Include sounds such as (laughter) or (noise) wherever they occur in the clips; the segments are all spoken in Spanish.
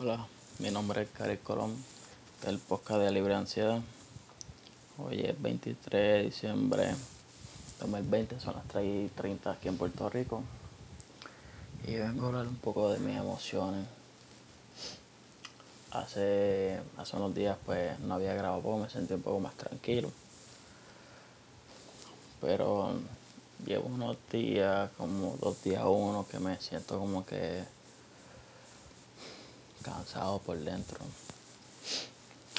Hola, mi nombre es Cari Colón del podcast de Libre Ansiedad. Hoy es 23 de diciembre de 2020, son las 3 y 30 aquí en Puerto Rico. Y vengo a hablar un poco de mis emociones. Hace, hace unos días pues no había grabado poco, me sentí un poco más tranquilo. Pero llevo unos días, como dos días uno, que me siento como que cansado por dentro.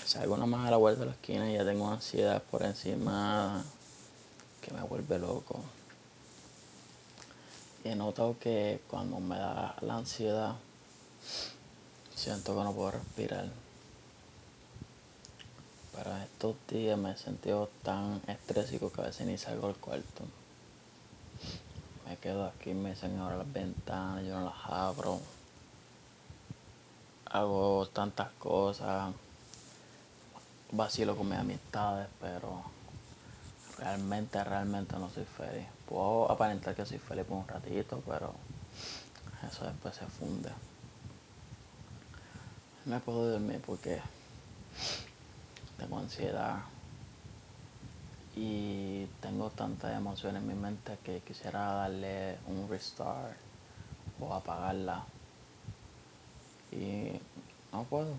Salgo una más a la vuelta de la esquina y ya tengo ansiedad por encima que me vuelve loco. Y he notado que cuando me da la ansiedad, siento que no puedo respirar. Pero estos días me he sentido tan estrésico que a veces ni salgo del cuarto. Me quedo aquí, me dicen ahora las ventanas, yo no las abro hago tantas cosas, vacilo con mis amistades, pero realmente, realmente no soy feliz. Puedo aparentar que soy feliz por un ratito, pero eso después se funde. No puedo dormir porque tengo ansiedad y tengo tantas emociones en mi mente que quisiera darle un restart o apagarla y no puedo.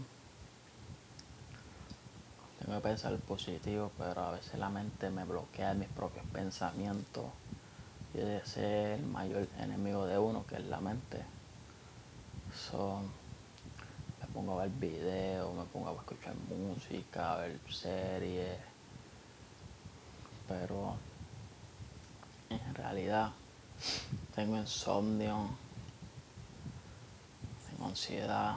Tengo que pensar positivo, pero a veces la mente me bloquea mis propios pensamientos. Y ese es el mayor enemigo de uno, que es la mente. So, me pongo a ver videos, me pongo a escuchar música, a ver series. Pero en realidad tengo insomnio ansiedad.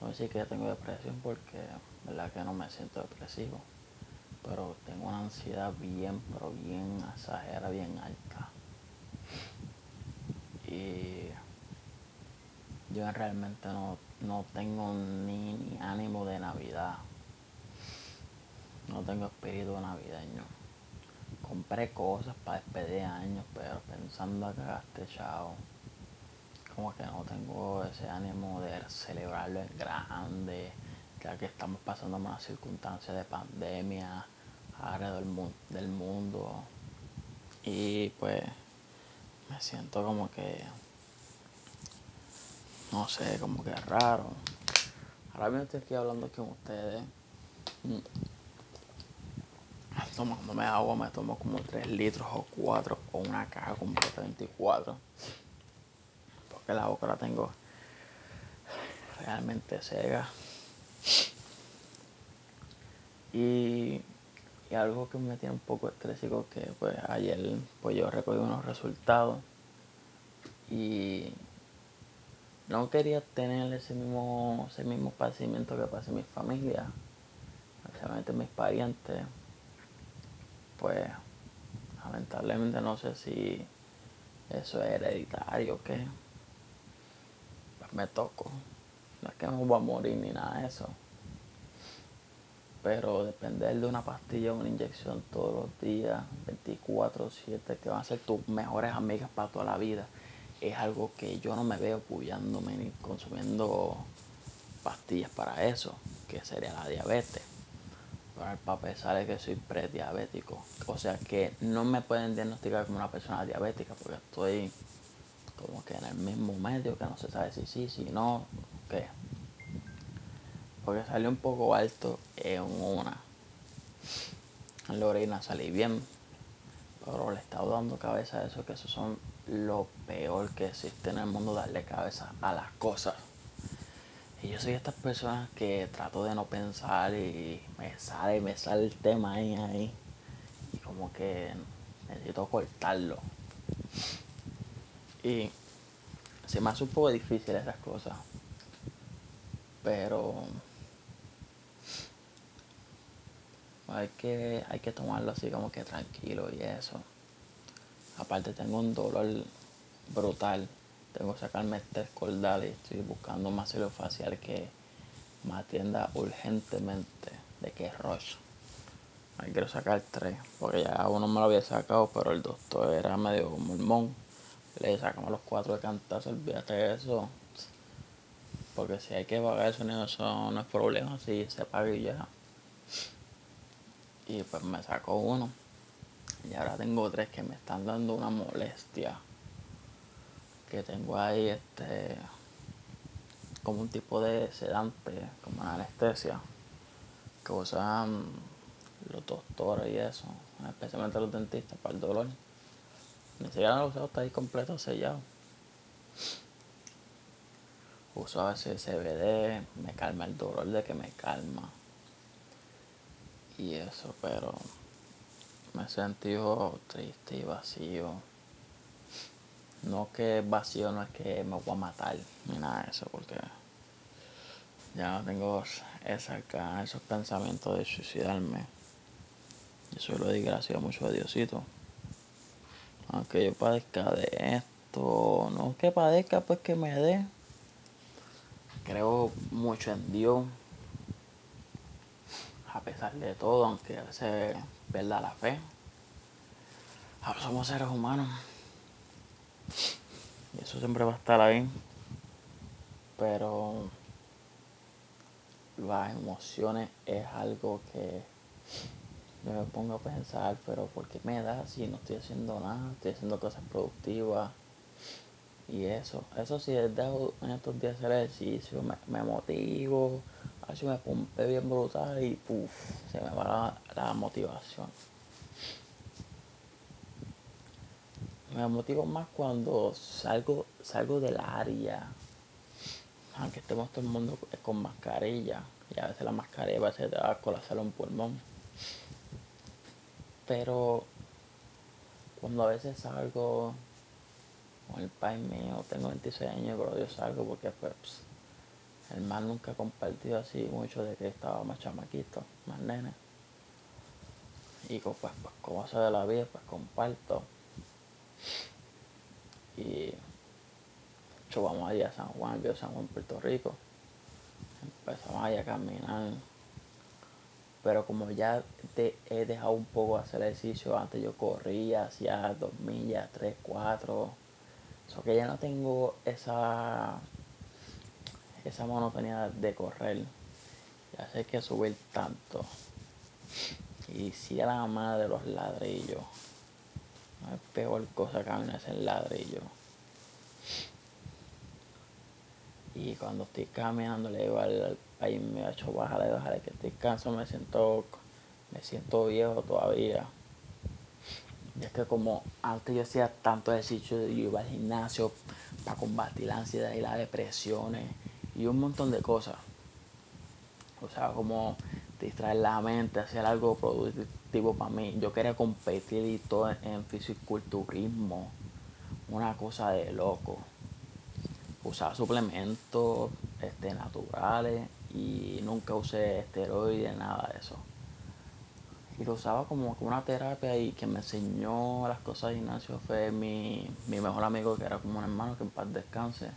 No sé que tengo depresión porque, verdad que no me siento depresivo. Pero tengo una ansiedad bien, pero bien exagerada, bien alta. Y yo realmente no, no tengo ni, ni ánimo de Navidad. No tengo espíritu navideño. Compré cosas para despedir años, pero pensando a cagaste chao como que no tengo ese ánimo de celebrarlo en grande, ya que estamos pasando una circunstancia de pandemia alrededor del mundo. Y pues me siento como que, no sé, como que raro. Ahora mismo estoy aquí hablando con ustedes. Mm. Tomándome agua, me tomo como 3 litros o 4 o una caja completa de 24 que la boca la tengo realmente seca. Y, algo que me tiene un poco estrésico que pues ayer pues yo recogí unos resultados y no quería tener ese mismo, ese mismo padecimiento que pasa en mi familia, especialmente mis parientes. Pues lamentablemente no sé si eso es hereditario o qué me toco. No es que me voy a morir ni nada de eso. Pero depender de una pastilla o una inyección todos los días, 24-7, que van a ser tus mejores amigas para toda la vida, es algo que yo no me veo puyándome ni consumiendo pastillas para eso, que sería la diabetes. Pero el papel sale que soy prediabético. O sea que no me pueden diagnosticar como una persona diabética porque estoy como que en el mismo medio, que no se sabe si sí, si no, qué. Porque salió un poco alto en una. En la orina salí bien, pero le he estado dando cabeza a eso, que eso son lo peor que existe en el mundo, darle cabeza a las cosas. Y yo soy estas personas que trato de no pensar y me sale, me sale el tema ahí, ahí. Y como que necesito cortarlo. Y se me hace un poco difícil esas cosas. Pero hay que, hay que tomarlo así como que tranquilo y eso. Aparte tengo un dolor brutal. Tengo que sacarme este escordal y estoy buscando un facial que me atienda urgentemente de que es Roche. Ahí quiero sacar tres, porque ya uno me lo había sacado, pero el doctor era medio mormón le sacamos los cuatro de cantazo, olvídate eso. Porque si hay que pagar el sonido, eso no es problema, si se paga y ya. Y pues me sacó uno. Y ahora tengo tres que me están dando una molestia. Que tengo ahí este como un tipo de sedante, como una anestesia, que usan los doctores y eso, especialmente los dentistas para el dolor. Ni siquiera lo usado, está ahí completo sellado. Uso a veces CBD, me calma el dolor de que me calma. Y eso, pero me he sentido triste y vacío. No que vacío no es que me voy a matar, ni nada de eso, porque ya no tengo esa, esos pensamientos de suicidarme. Yo lo di gracias mucho a Diosito. Aunque yo padezca de esto, no que padezca, pues que me dé. Creo mucho en Dios. A pesar de todo, aunque a veces pierda la fe. Ahora somos seres humanos. Y eso siempre va a estar ahí. Pero las emociones es algo que yo me pongo a pensar, pero ¿por qué me da si no estoy haciendo nada? Estoy haciendo cosas productivas. Y eso, eso sí, dejo en estos días hacer ejercicio, me, me motivo, a ver si me pompe bien brutal y puff, se me va la, la motivación. Me motivo más cuando salgo, salgo del área aunque estemos todo el mundo con mascarilla, y a veces la mascarilla va a ser te va a colapsar un pulmón. Pero cuando a veces salgo con el país mío, tengo 26 años, pero yo salgo porque pues el mal nunca ha compartido así mucho de que estaba más chamaquito, más nene. Y pues, pues como se de la vida, pues comparto. Y vamos allá a San Juan, yo San Juan, Puerto Rico. Empezamos allá a caminar. Pero como ya te he dejado un poco hacer ejercicio, antes yo corría, hacía dos millas, tres, cuatro. So que ya no tengo esa, esa monotonía de correr. Ya sé que subir tanto. Y si a la madre de los ladrillos. No es peor cosa caminar en ladrillo. Y cuando estoy caminando le digo al, ahí me ha hecho bájale, bájale, que estoy cansado, me siento, me siento viejo todavía. Y es que como antes yo hacía tanto ejercicio, yo iba al gimnasio para combatir la ansiedad y las depresiones y un montón de cosas. O sea, como distraer la mente, hacer algo productivo para mí. Yo quería competir y todo en fisiculturismo. Una cosa de loco usaba suplementos este, naturales y nunca usé esteroides, nada de eso. Y lo usaba como una terapia y que me enseñó las cosas de gimnasio fue mi, mi mejor amigo que era como un hermano que en paz descanse.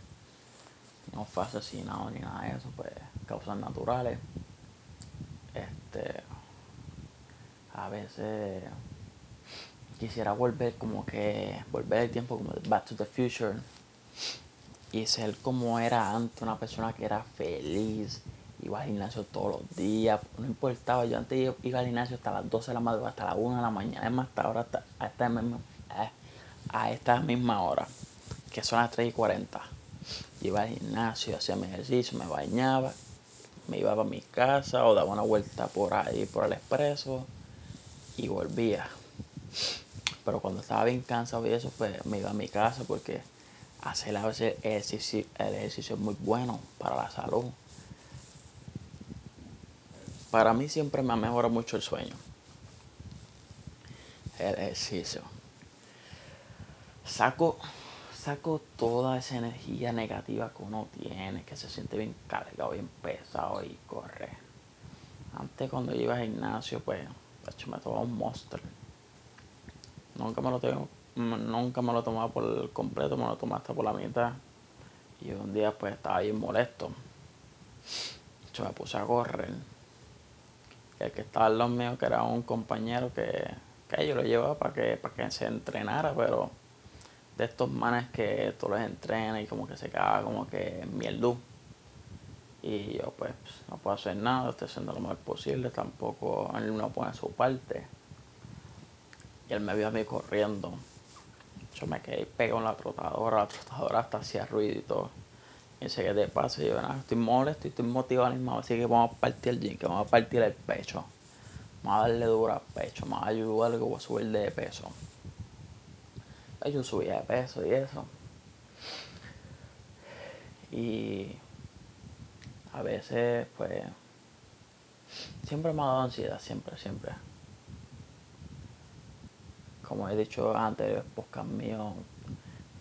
No fue asesinado ni nada de eso, pues causas naturales. Este a veces quisiera volver como que volver el tiempo como Back to the Future y ser como era antes, una persona que era feliz, iba al gimnasio todos los días, no importaba, yo antes iba al gimnasio hasta las 12 de la madrugada, hasta las 1 de la mañana, es más, hasta ahora, hasta, a, esta misma, a, esta misma hora, que son las 3 y 40. Iba al gimnasio, hacía mi ejercicio, me bañaba, me iba a mi casa o daba una vuelta por ahí, por el expreso y volvía. Pero cuando estaba bien cansado y eso, pues me iba a mi casa porque hacer a veces el ejercicio, el ejercicio es muy bueno para la salud. Para mí siempre me ha mejorado mucho el sueño. El ejercicio. Saco, saco toda esa energía negativa que uno tiene, que se siente bien cargado, bien pesado y corre. Antes cuando iba al gimnasio, pues, me tomaba un monster. Nunca me lo tengo nunca me lo tomaba por completo, me lo tomaba hasta por la mitad. Y un día pues estaba bien molesto. Yo me puse a correr. Que estaba al lado mío, que era un compañero que, que yo lo llevaba para que, para que se entrenara, pero de estos manes que tú los entrenas y como que se caga como que mierdú. Y yo pues no puedo hacer nada, estoy haciendo lo mejor posible, tampoco él no pone su parte. Y él me vio a mí corriendo. Yo me quedé pegado en la trotadora, la trotadora hasta hacía ruido y todo. Y dice, ¿qué te pasa? Y yo, nada, estoy molesto, estoy motivado mismo, así que vamos a partir el gym, que vamos a partir el pecho. Vamos a darle duro al pecho, vamos a ayudar que voy a subir de peso. Yo subía de peso y eso. Y a veces, pues, siempre me ha dado ansiedad, siempre, siempre. Como he dicho antes, podcast mío,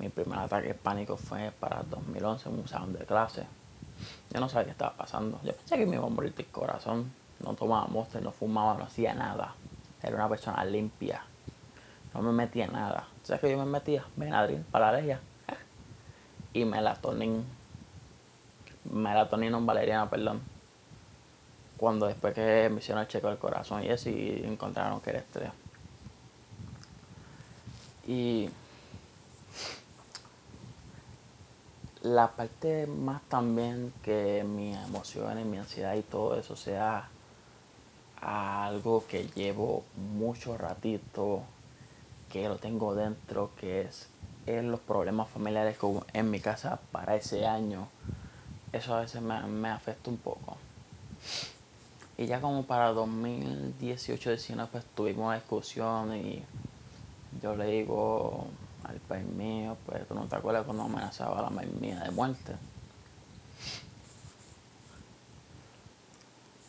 mi primer ataque de pánico fue para el 2011 en un salón de clase. Yo no sabía qué estaba pasando. Yo pensé que me iba a morir de corazón. No tomaba monster, no fumaba, no hacía nada. Era una persona limpia. No me metía nada. ¿Sabes que yo me metía? Benadryl, paralelia y melatonin melatonina valeriana, perdón. Cuando después que me hicieron el checo del corazón y eso y encontraron que era estrés. Y la parte más también que mi emociones, mi ansiedad y todo eso sea algo que llevo mucho ratito, que lo tengo dentro, que es, los problemas familiares en mi casa para ese año eso a veces me, afecta un poco. Y ya como para 2018-19 pues tuvimos una discusión y yo le digo al país mío, pues tú no te acuerdas cuando amenazaba a la maíz mía de muerte.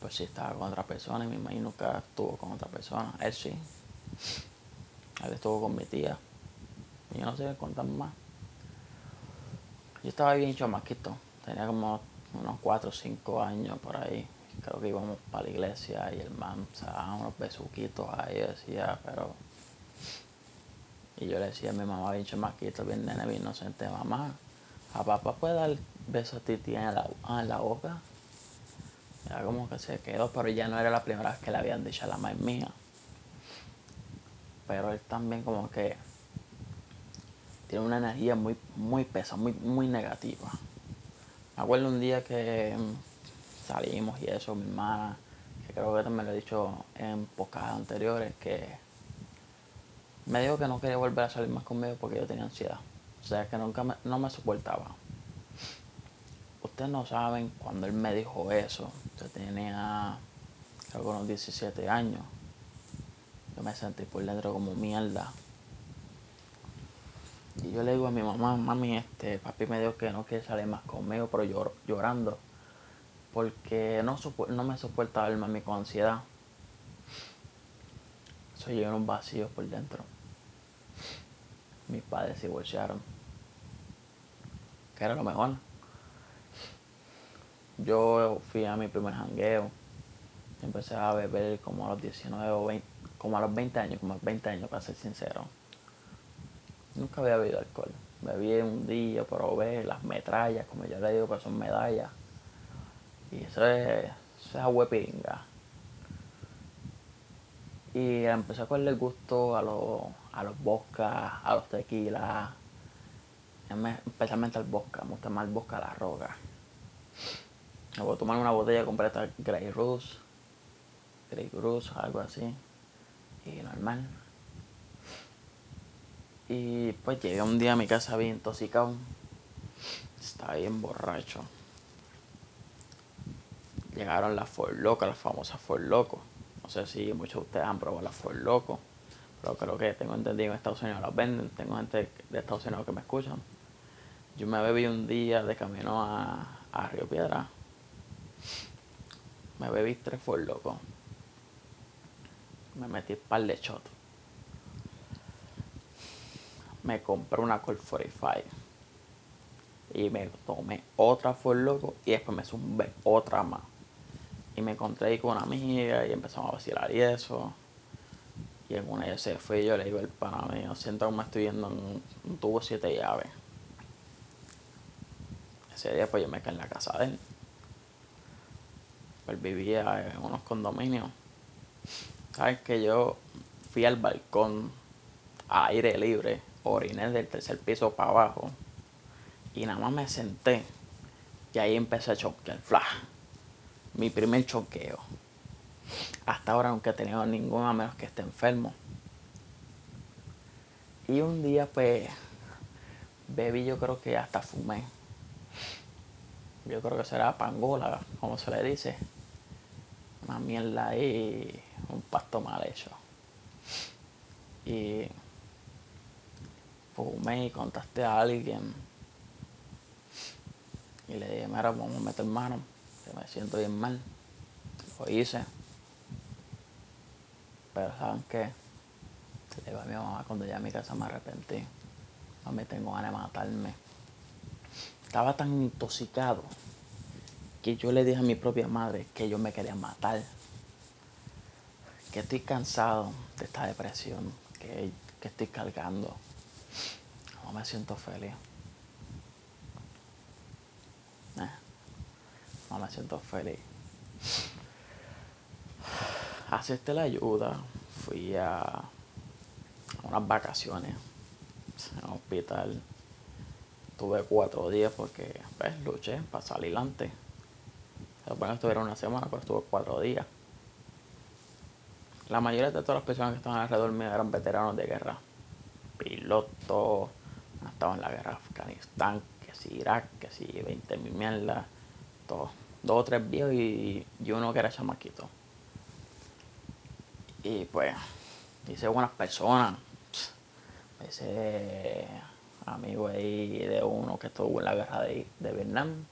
Pues sí estaba con otra persona y mi maíz nunca estuvo con otra persona. Él sí. Él estuvo con mi tía. Y yo no sé contar más. Yo estaba bien chamaquito tenía como unos 4 o 5 años por ahí. Creo que íbamos para la iglesia y el man se daba unos besuquitos ahí, decía, pero... Y yo le decía a mi mamá, bien chamaquito, bien nene, bien inocente, mamá, a papá puede dar besos a Titi en la, ah, en la boca. Ya como que se quedó, pero ya no era la primera vez que le habían dicho a la madre mía. Pero él también como que tiene una energía muy, muy pesa, muy, muy negativa. Me acuerdo un día que mm, salimos y eso, mi hermana, que creo que también lo he dicho en pocas anteriores, que me dijo que no quería volver a salir más conmigo porque yo tenía ansiedad. O sea, que nunca me, no me soportaba. Ustedes no saben, cuando él me dijo eso, yo tenía, creo que unos 17 años, yo me sentí por dentro como mierda. Y yo le digo a mi mamá, mami, este, papi me dijo que no quiere salir más conmigo, pero llorando. Porque no, no me soporta el mami con ansiedad. Soy yo en un vacío por dentro. Mis padres se divorciaron. Que era lo mejor. Yo fui a mi primer jangueo. Empecé a beber como a los 19 o 20, como a los 20 años, como a los 20 años para ser sincero. Nunca había bebido alcohol. Bebí un día, probé las metrallas, como yo le digo, pero son medallas. Y eso es, eso es Y empecé a cogerle gusto a los, a los vodka, a los tequilas, especialmente al vodka, me gusta más el vodka a la roca. Me voy a tomar una botella completa Grey Goose, Grey Goose, algo así, y normal. Y pues llegué un día a mi casa bien intoxicado. Estaba bien borracho. Llegaron las For Loco, las famosas For Loco. No sé si muchos de ustedes han probado las For Loco. Pero creo que tengo entendido en Estados Unidos las venden. Tengo gente de Estados Unidos que me escuchan. Yo me bebí un día de camino a, a Río Piedra. Me bebí tres For Loco. Me metí un par de shots me compré una Colt 45 y me tomé otra For Loco y después me zumbé otra más. Y me encontré ahí con una amiga y empezamos a vacilar y eso. Y en una de se fue y yo le digo al pana mío, siento que me estoy viendo en un, tubo siete llaves. Ese día pues yo me quedé en la casa de él. Él vivía en unos condominios. Sabes que yo fui al balcón a aire libre oriné del tercer piso para abajo y nada más me senté Y ahí empecé a choquear, flash. Mi primer choqueo. Hasta ahora nunca he tenido ninguno a menos que esté enfermo. Y un día pues bebí, yo creo que hasta fumé. Yo creo que será pangola, como se le dice. Una mierda ahí, un pasto mal hecho. Y fumé y contacté a alguien. Y le dije, mira, vamos a meter mano, que me siento bien mal. Lo hice. Pero ¿saben qué? Le digo a mi mamá cuando llegué a mi casa me arrepentí. me tengo ganas de matarme. Estaba tan intoxicado que yo le dije a mi propia madre que yo me quería matar. Que estoy cansado de esta depresión que, que estoy cargando. No me siento feliz. Eh, no me siento feliz. Acepté la ayuda. Fui a unas vacaciones en el hospital. Tuve cuatro días porque pues, luché para salir antes. Bueno, estuvieron una semana, pero estuve cuatro días. La mayoría de todas las personas que estaban alrededor mío eran veteranos de guerra. Pilotos, estaban en la guerra de Afganistán, que si Irak, que si 20 mil mierdas, todos. Dos o tres viejos y, y uno que era chamaquito. Y pues, hice buenas personas, ese amigo ahí de uno que estuvo en la guerra de, Vietnam.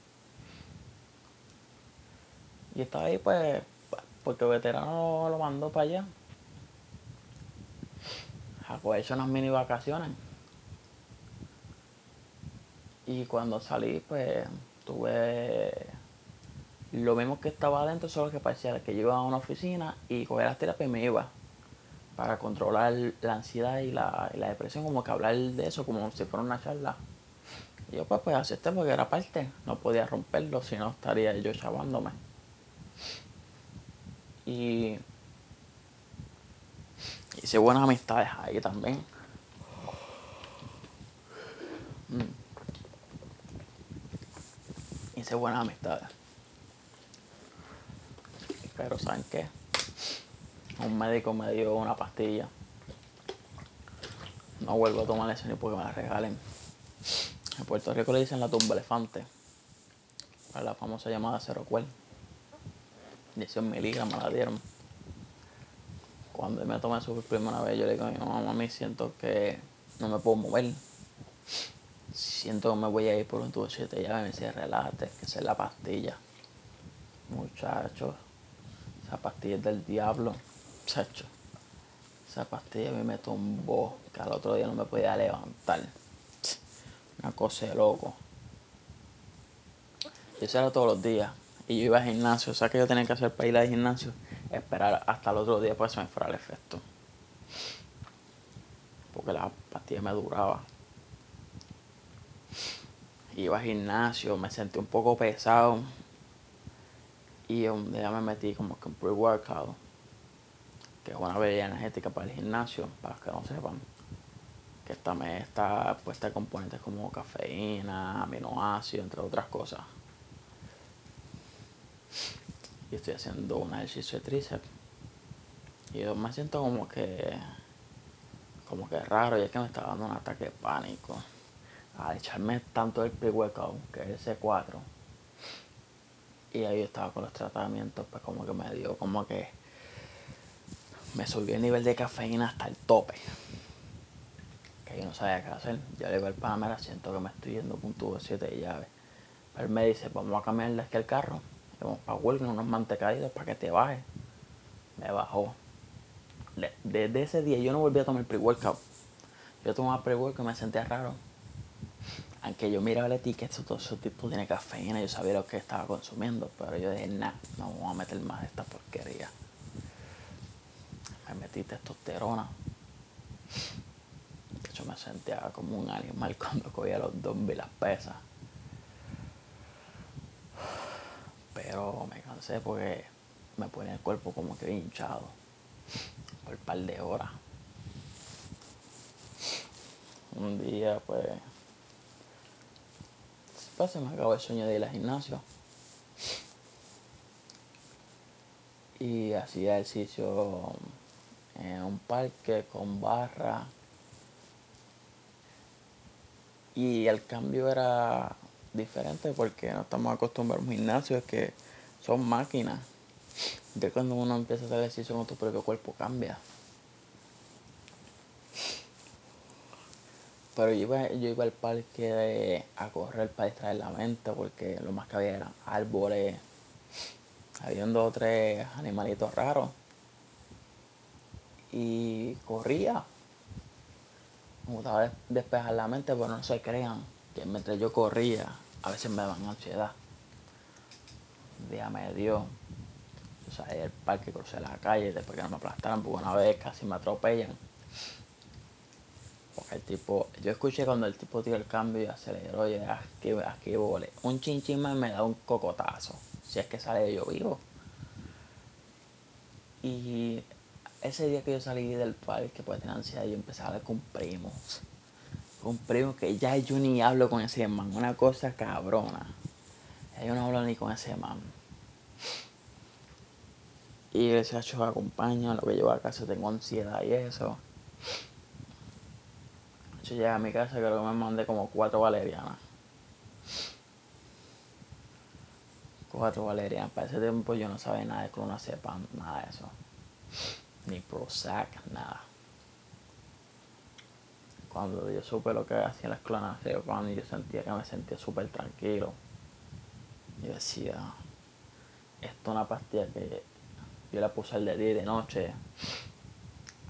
Y estaba ahí pues porque el veterano lo mandó para allá. A cogerse unas mini vacaciones. Y cuando salí pues tuve lo mismo que estaba adentro, solo que parecía que iba a una oficina y cogía las terapias y me iba para controlar la ansiedad y la, depresión, como que hablar de eso como si fuera una charla. Y yo pues, pues acepté porque era parte, no podía romperlo, si no estaría yo chavándome. Y hice buenas amistades ahí también. Mm. Hice buenas amistades. Pero ¿saben qué? un médico me dio una pastilla. No vuelvo a tomar eso ni porque me la regalen. En Puerto Rico le dicen la tumba elefante. Para la famosa llamada cero cuel. 18 miligramos la dieron. Cuando me tomé su primera vez, yo le digo a mi mamá, a mí siento que no me puedo mover. Siento que me voy a ir por un tubo 7 ya me decía, relájate, que esa es la pastilla. Muchachos, esa pastilla es del diablo. Chacho, esa pastilla a mí me tumbó, que al otro día no me podía levantar. Una cosa de loco. Y eso era todos los días. Y yo iba al gimnasio. O sea que yo tenía que hacer para ir al gimnasio. Esperar hasta el otro día para que se me fuera el efecto. Porque la pastilla me duraba. Iba al gimnasio, me sentí un poco pesado. Y un día me metí como que un pre-workout que es una bebida energética para el gimnasio, para los que no sepan, que también está puesta de componentes como cafeína, aminoácidos, entre otras cosas. Y estoy haciendo un ejercicio de tríceps. Y yo me siento como que, como que raro, y es que me está dando un ataque de pánico. Al echarme tanto el pre-workout, que es el C4. Y ahí yo estaba con los tratamientos, pues como que me dio como que me subió el nivel de cafeína hasta el tope. Que yo no sabía qué hacer. Yo le digo al pana, siento que me estoy yendo con un tubo de 7 de llave. Pero me dice, vamos a cambiarle aquí el carro. Vamos para Walgreens, unos mantecaditos para que te baje. Me bajó. Desde ese día yo no volví a tomar pre-workout. Yo tomaba pre-workout y me sentía raro. Aunque yo miraba la etiqueta, todo ese tipo tiene cafeína, yo sabía lo que estaba consumiendo. Pero yo dije, nah, no vamos a meter más de esta porquería me metí testosterona. De hecho me sentía como un animal (laughs) cuando cogía los y las pesas. Pero me cansé porque me ponía el cuerpo como que hinchado por un par de horas. Un día pues se me acabó el sueño de ir al gimnasio. Y hacía ejercicio en un parque con barra. Y el cambio era diferente porque no estamos acostumbrados a un gimnasio, que son máquinas. De cuando uno empieza a hacer ejercicio con tu propio cuerpo cambia. Pero yo iba, yo iba al parque a correr para distraer la mente porque lo más que había eran árboles. Había dos o tres animalitos raros. Y corría. Me gustaba despejar la mente, pero no se crean que mientras yo corría, a veces me daban ansiedad. Un día me dio. Yo salí del parque, crucé la calle después que no me aplastaran, porque una vez casi me atropellan porque el tipo, yo escuché cuando el tipo dio el cambio y aceleró y aquí, aquí vole. Un chinchín más me da un cocotazo. Si es que sale yo vivo. Y ese día que yo salí del parque, pues tener ansiedad, yo empecé a hablar con primos. Con primos que ya yo ni hablo con ese man. Una cosa cabrona. Ya yo no hablo ni con ese man. Y ese hecho acompaña, lo que llevo a casa tengo ansiedad y eso. Yo llegué a mi casa creo que me mandé como cuatro valerianas. Cuatro valerianas. Para ese tiempo yo no sabía nada de clonazepam, nada de eso. Ni Prozac, nada. Cuando yo supe lo que hacían las clonazepam, yo sentía que me sentía súper tranquilo. Yo decía, esto es una pastilla que yo la puse al día y de noche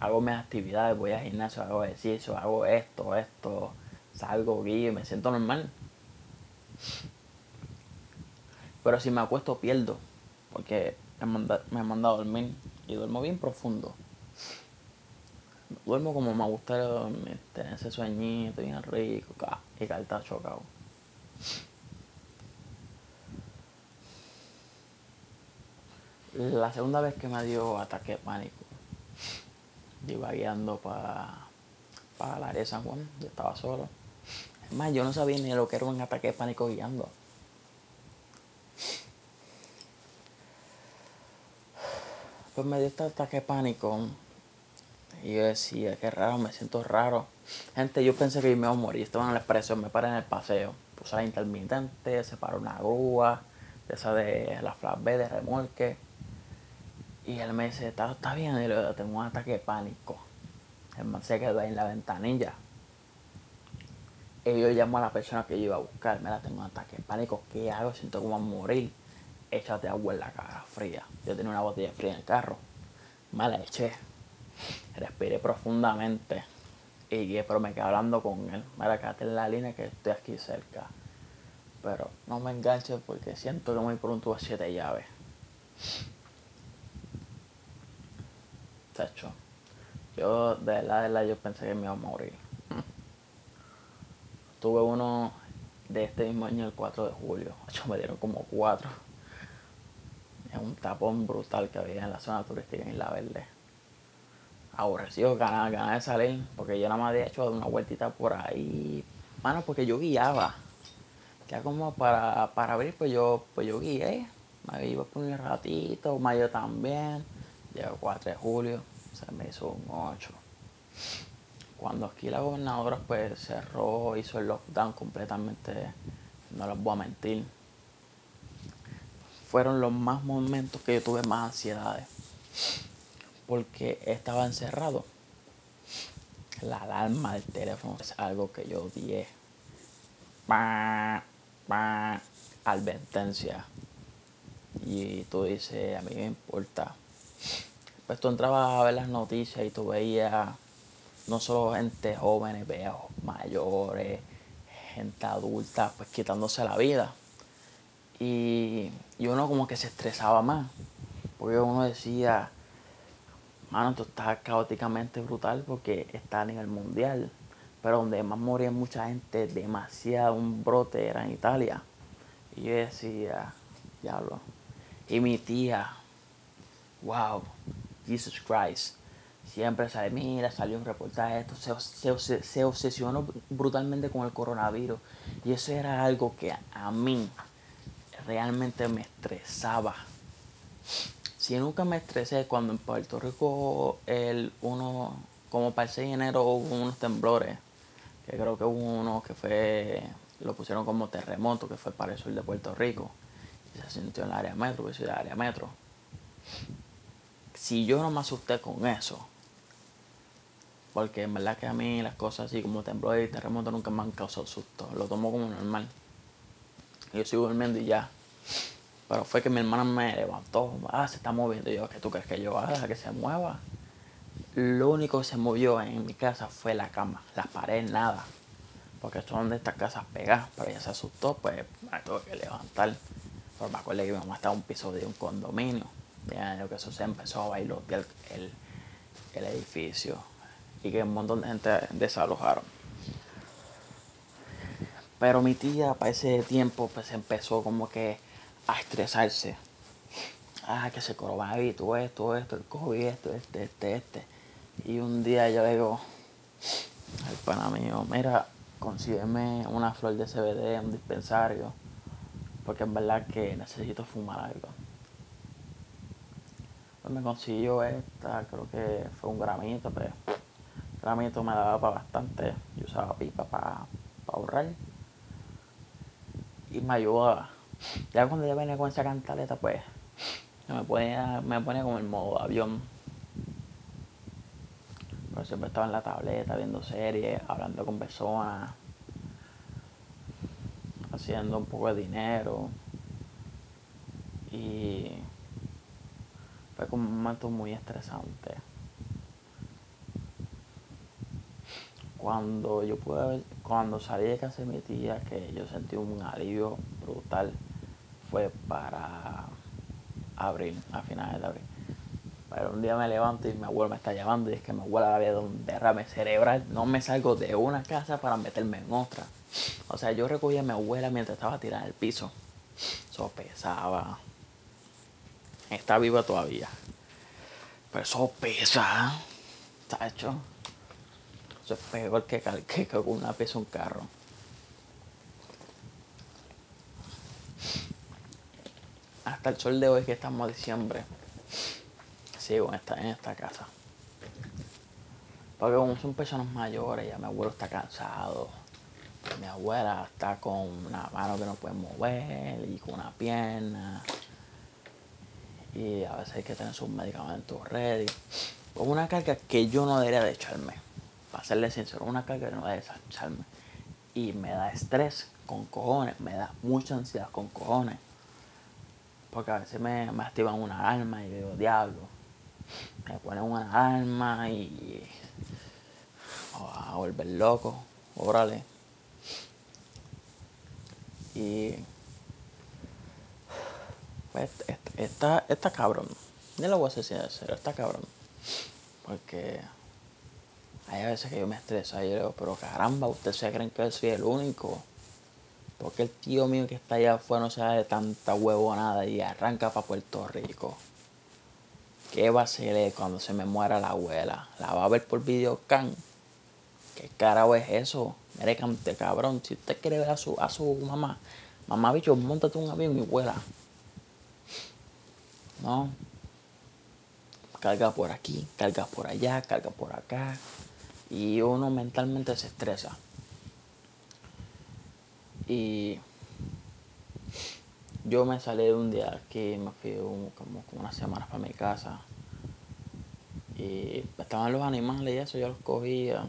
hago mis actividades, voy al gimnasio, hago ejercicio, hago esto, esto, salgo, guío me siento normal. Pero si me acuesto pierdo, porque me, manda, me he mandado a dormir y duermo bien profundo. Duermo como me gusta tener ese sueñito bien rico y carta chocado. La segunda vez que me dio ataque de pánico iba guiando para pa la área de San Juan, yo estaba solo. Es más, yo no sabía ni lo que era un ataque de pánico guiando. Pues me dio este ataque de pánico. Y yo decía, qué raro, me siento raro. Gente, yo pensé que me iba a morir. Estaba en la expresión, me paré en el paseo. Puse intermitente, se paró una grúa, esa de la B de remolque y él me dice, ¿está, está bien? Y tengo un ataque de pánico. El man se quedó ahí en la ventanilla. Y yo llamo a la persona que yo iba a buscar. Mira, tengo un ataque de pánico. ¿Qué hago? Siento como a morir. Échate agua en la cara fría. Yo tenía una botella fría en el carro. Me la eché. Respiré profundamente. Y pero me quedé hablando con él. Mira, quédate en la línea que estoy aquí cerca. Pero no me enganches porque siento que muy pronto a siete llaves. Yo, de verdad, de verdad, yo pensé que me iba a morir. (laughs) Tuve uno de este mismo año, el 4 de julio. me dieron como cuatro. Es un tapón brutal que había en la zona turística en Isla Verde. Aborrecido, ganas, ganas de salir, porque yo nada más había hecho una vueltita por ahí. Mano, porque yo guiaba. Ya como para, para abrir, pues yo, pues yo guié. Me iba por un ratito, mayo también. Llegó 4 de julio, se me hizo un 8. Cuando aquí la gobernadora pues cerró, hizo el lockdown completamente, no les voy a mentir. Fueron los más momentos que yo tuve más ansiedades. Porque estaba encerrado. La alarma del teléfono es algo que yo odié. Advertencia. Y tú dices, a mí me importa pues tú entrabas a ver las noticias y tú veías no solo gente joven, veías mayores, gente adulta, pues quitándose la vida. Y, uno como que se estresaba más, porque uno decía, mano, esto está caóticamente brutal porque está a nivel mundial, pero donde más moría mucha gente, demasiado, un brote era en Italia. Y yo decía, diablo. Y mi tía, wow, Jesus Christ. siempre sale, mira, salió un reportaje, esto, se, se, se, obsesionó brutalmente con el coronavirus. Y eso era algo que a mí realmente me estresaba. Si nunca me estresé cuando en Puerto Rico el uno, como para el 6 de enero hubo unos temblores, que creo que hubo uno que fue, lo pusieron como terremoto, que fue para el sur de Puerto Rico, y se sintió en el área metro, que soy el área metro. Si yo no me asusté con eso, porque en verdad que a mí las cosas así como temblores y terremotos nunca me han causado susto, lo tomo como normal. Yo sigo durmiendo y ya. Pero fue que mi hermana me levantó, ah, se está moviendo. Y yo, ¿qué tú crees que yo haga que se mueva? Lo único que se movió en mi casa fue la cama, las paredes, nada. Porque son de estas casas pegadas, pero ella se asustó, pues me tuve que levantar. Pero me acuerdo que mi mamá estaba en un piso de un condominio. Ya que eso se empezó a bailotear el, el edificio y que un montón de gente desalojaron. Pero mi tía para ese tiempo pues empezó como que a estresarse. Ah, que se coronavirus, todo esto, esto, el COVID, esto, este, este, este. Y un día yo le digo al pana mío, mira, consígueme una flor de CBD un dispensario, porque en verdad que necesito fumar algo. Me consiguió esta, creo que fue un gramito, pero gramito me daba para bastante. Yo usaba pipa para, para ahorrar. Y me ayudaba ya cuando ya venía con esa cantaleta, pues me ponía, me ponía como el modo avión. Pero siempre estaba en la tableta viendo series, hablando con personas, haciendo un poco de dinero. Y fue como un momento muy estresante. Cuando yo pude cuando salí de casa de mi tía, que yo sentí un alivio brutal fue para abril, a finales de abril. Pero un día me levanto y mi abuelo me está llamando y es que mi abuela había dado un derrame cerebral. No me salgo de una casa para meterme en otra. O sea, yo recogía a mi abuela mientras estaba tirada el piso. Eso pesaba. Está viva todavía. Pero eso pesa. hecho Eso es peor que, que, con una pieza un carro. hasta el sol de hoy que estamos en diciembre, sigo en en esta casa. Porque como son personas mayores, ya mi abuelo está cansado. Mi abuela está con una mano que no puede mover y con una pierna. Y a veces hay que tener sus medicamentos ready. Con una carga que yo no debería de echarme. Para serle sincero, una carga que no debería de echarme. Y me da estrés con cojones, me da mucha ansiedad con cojones. Porque a veces me, activan una arma y digo, diablo. Me ponen una arma y. a volver loco. Órale. Y. Pues está, está cabrón. Yo lo voy a decir serio, está cabrón. Porque hay veces que yo me estreso y yo digo, pero caramba, ¿ustedes se creen que yo soy el único? Porque el tío mío que está allá afuera no se da de tanta huevonada y arranca para Puerto Rico. ¿Qué va a hacer cuando se me muera la abuela? ¿La va a ver por videocam? ¿Qué carajo es eso? Mire, cante cabrón. Si usted quiere ver a su, a su mamá, mamá bicho, montate un avión y vuela. ¿No? Carga por aquí, carga por allá, carga por acá. Y uno mentalmente se estresa. Y yo me salí de un día aquí, me fui como, una semana para mi casa. Y estaban los animales y eso, yo los cogía.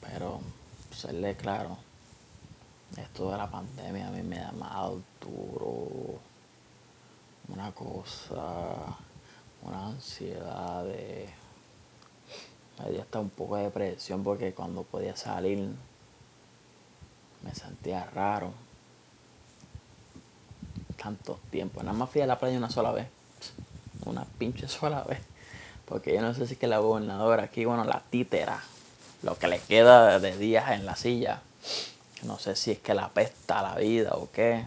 Pero, serle claro, esto de la pandemia a mí me ha dado duro. Una cosa, una ansiedad de... Dio hasta un poco de depresión porque cuando podía salir me sentía raro. Tanto tiempo. Nada más fui a la playa una sola vez. Una pinche sola vez. Porque yo no sé si es que la gobernadora aquí, bueno, la títera, lo que le queda de días en la silla. No sé si es que la pesta la vida o qué.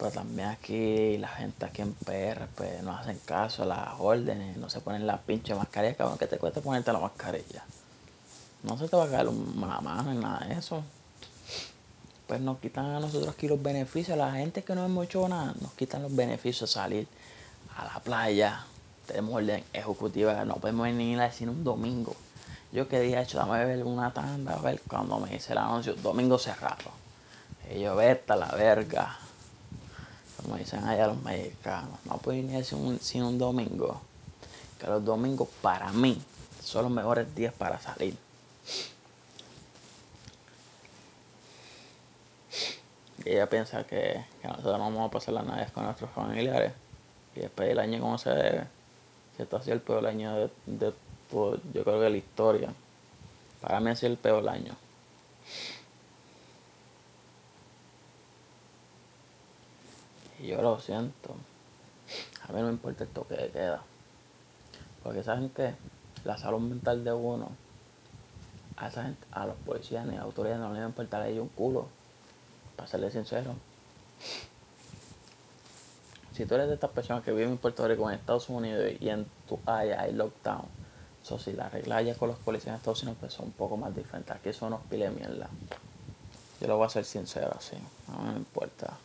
Pero también aquí la gente aquí en PR pues, no hacen caso a las órdenes, no se ponen la pinche mascarilla, cabrón, que te cuesta ponerte la mascarilla. No se te va a caer una mano en nada de eso. Pues nos quitan a nosotros aquí los beneficios, a la gente que no hemos hecho nada, nos quitan los beneficios de salir a la playa. Tenemos orden ejecutiva, no podemos venir a decir un domingo. Yo que dije, hecho, dame ver una tanda, a ver cuando me dice el anuncio, domingo cerrado. Y yo, vete a la verga. Como dicen allá los mexicanos, no puedo venir sin un, sin un domingo. Que los domingos para mí son los mejores días para salir. Ella piensa que, que nosotros no vamos a pasar las navidades con nuestros familiares. Y después del año como se debe. Que esto ha sido el peor año de, de todo, yo creo que de la historia. Para mí ha sido el peor año. Y yo lo siento. A mí no me importa el toque de queda. Porque saben que la salud mental de uno, a esa gente, a los policías ni a las autoridades no les va a importar a ellos un culo. Para serles sincero. Si tú eres de estas personas que viven en Puerto Rico, en Estados Unidos y en tu área hay lockdown, eso sí, las reglas allá con los policías en Estados Unidos pues, son un poco más diferentes. Aquí son unos pile de mierda. Yo lo voy a ser sincero así, no me importa.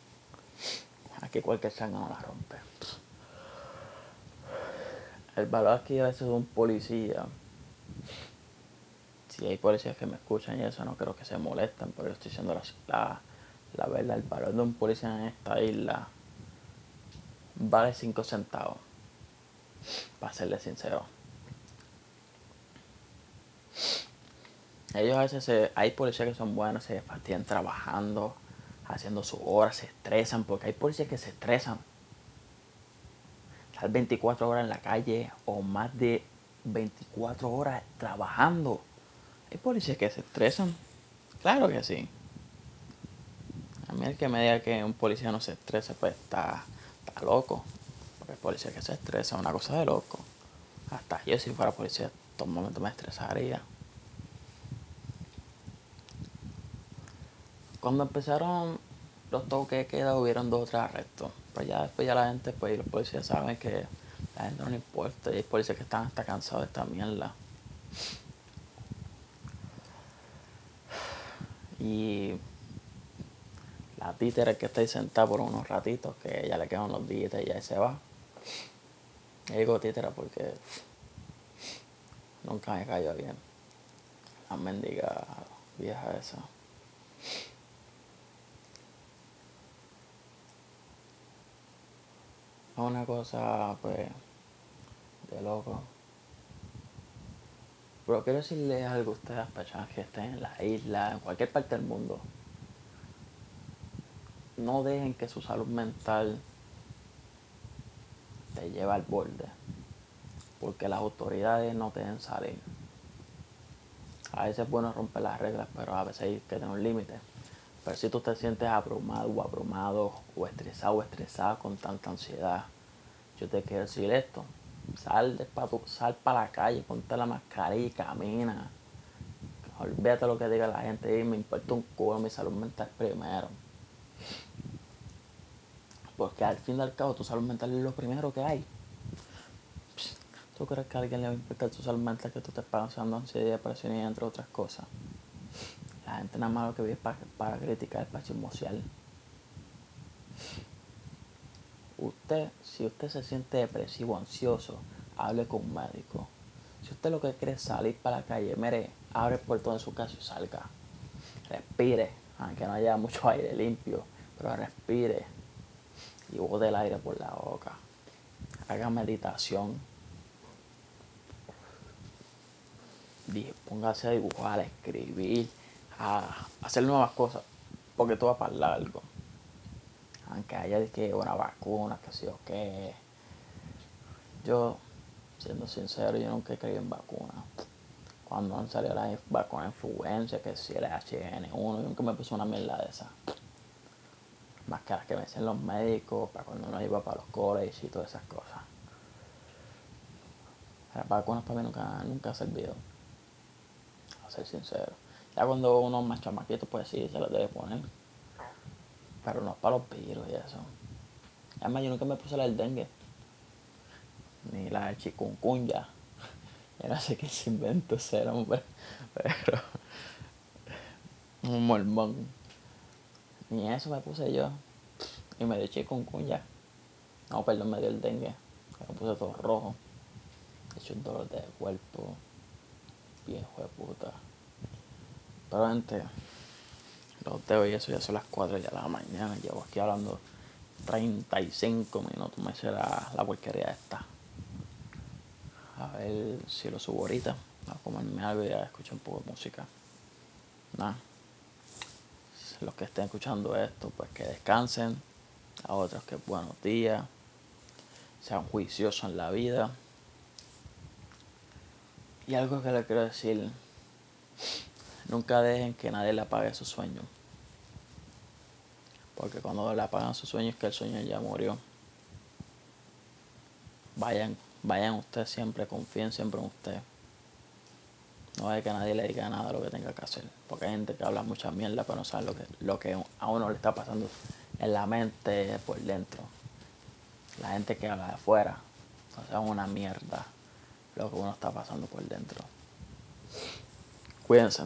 Aquí cualquier sangre no la rompe. El valor aquí a veces de un policía. Si hay policías que me escuchan y eso, no creo que se molesten, pero yo estoy diciendo la, la, la verdad. El valor de un policía en esta isla vale 5 centavos. Para serle sincero. Ellos a veces se, hay policías que son buenos, se fastidian trabajando, haciendo sus horas, se estresan, porque hay policías que se estresan. Estar 24 horas en la calle o más de 24 horas trabajando. Hay policías que se estresan. Claro que sí. A mí el que me diga que un policía no se estresa, pues está, está loco. Porque hay policías que se estresan, una cosa de loco. Hasta yo si fuera policía, todo momento me estresaría. Cuando empezaron los toques queda hubieron dos o tres arrestos. Pero ya después ya la gente, pues los policías saben que la gente no le importa. Y hay policías que están hasta cansados de esta mierda. Y la títere que está ahí sentada por unos ratitos, que ya le quedan unos días y ya se va. Y digo títera porque nunca me cayó bien. La mendiga vieja esa. Es una cosa, pues, de loco. Pero quiero decirles algo a ustedes, las personas que estén en la isla, en cualquier parte del mundo. No dejen que su salud mental te lleve al borde. Porque las autoridades no te dejen salir. A veces es bueno romper las reglas, pero a veces hay que tener un límite. Pero si tú te sientes abrumado o abrumado o estresado o estresada con tanta ansiedad, yo te quiero decir esto. Sal, de pa sal para la calle, ponte la mascarilla y camina. Olvídate lo que diga la gente y me importa un culo mi salud mental primero. Porque al fin y al cabo tu salud mental es lo primero que hay. ¿Tú crees que alguien le va a importar tu salud mental que tú estés pasando ansiedad, depresión y entre otras cosas? La gente nada más lo que vive para, para criticar el pacho emocional. Usted, si usted se siente depresivo, ansioso, hable con un médico. Si usted lo que quiere es salir para la calle, mire, abre el portón de su casa y salga. Respire, aunque no haya mucho (laughs) aire limpio, pero respire y bote el aire por la boca. Haga meditación. Póngase a dibujar, a escribir, a hacer nuevas cosas, porque todo va para largo. Aunque haya que una vacuna, que sí o qué. Yo, siendo sincero, yo nunca he creído en vacunas. Cuando han salido las vacunas de influenza, que si el HN1, yo nunca me puse una mierda de esa. Más que me dicen los médicos, para cuando uno iba para los colegios y todas esas cosas. Las vacunas para mí nunca, nunca han servido. A ser sincero. Ya cuando uno es más chamaquito, pues sí, se las debe poner. Pero no para los virus y eso. Además, yo nunca me puse la del dengue. Ni la de chikungunya. (laughs) Yo no sé qué se inventó ese hombre. (laughs) Pero. Un mormón. Ni eso me puse yo. Y me dio chikungunya. No, perdón, me dio el dengue. Me puse todo rojo. He hecho un dolor de cuerpo. Viejo de puta. Pero gente, los de hoy, eso ya son las 4 de la mañana. Llevo aquí hablando 35 minutos. Me la, la porquería esta. A ver si lo subo ahorita. A comerme algo y a escuchar un poco de música. Nada. Los que estén escuchando esto, pues que descansen. A otros que buenos días. Sean juiciosos en la vida. Y algo que le quiero decir. Nunca dejen que nadie le apague su sueño. Porque cuando le apagan su sueño es que el sueño ya murió. Vayan, vayan ustedes siempre, confíen siempre en usted. No hay que nadie le diga nada lo que tenga que hacer. Porque hay gente que habla mucha mierda pero no sabe lo que, lo que a uno le está pasando en la mente por dentro. La gente que habla de afuera. O sea, una mierda lo que uno está pasando por dentro. Cuídense.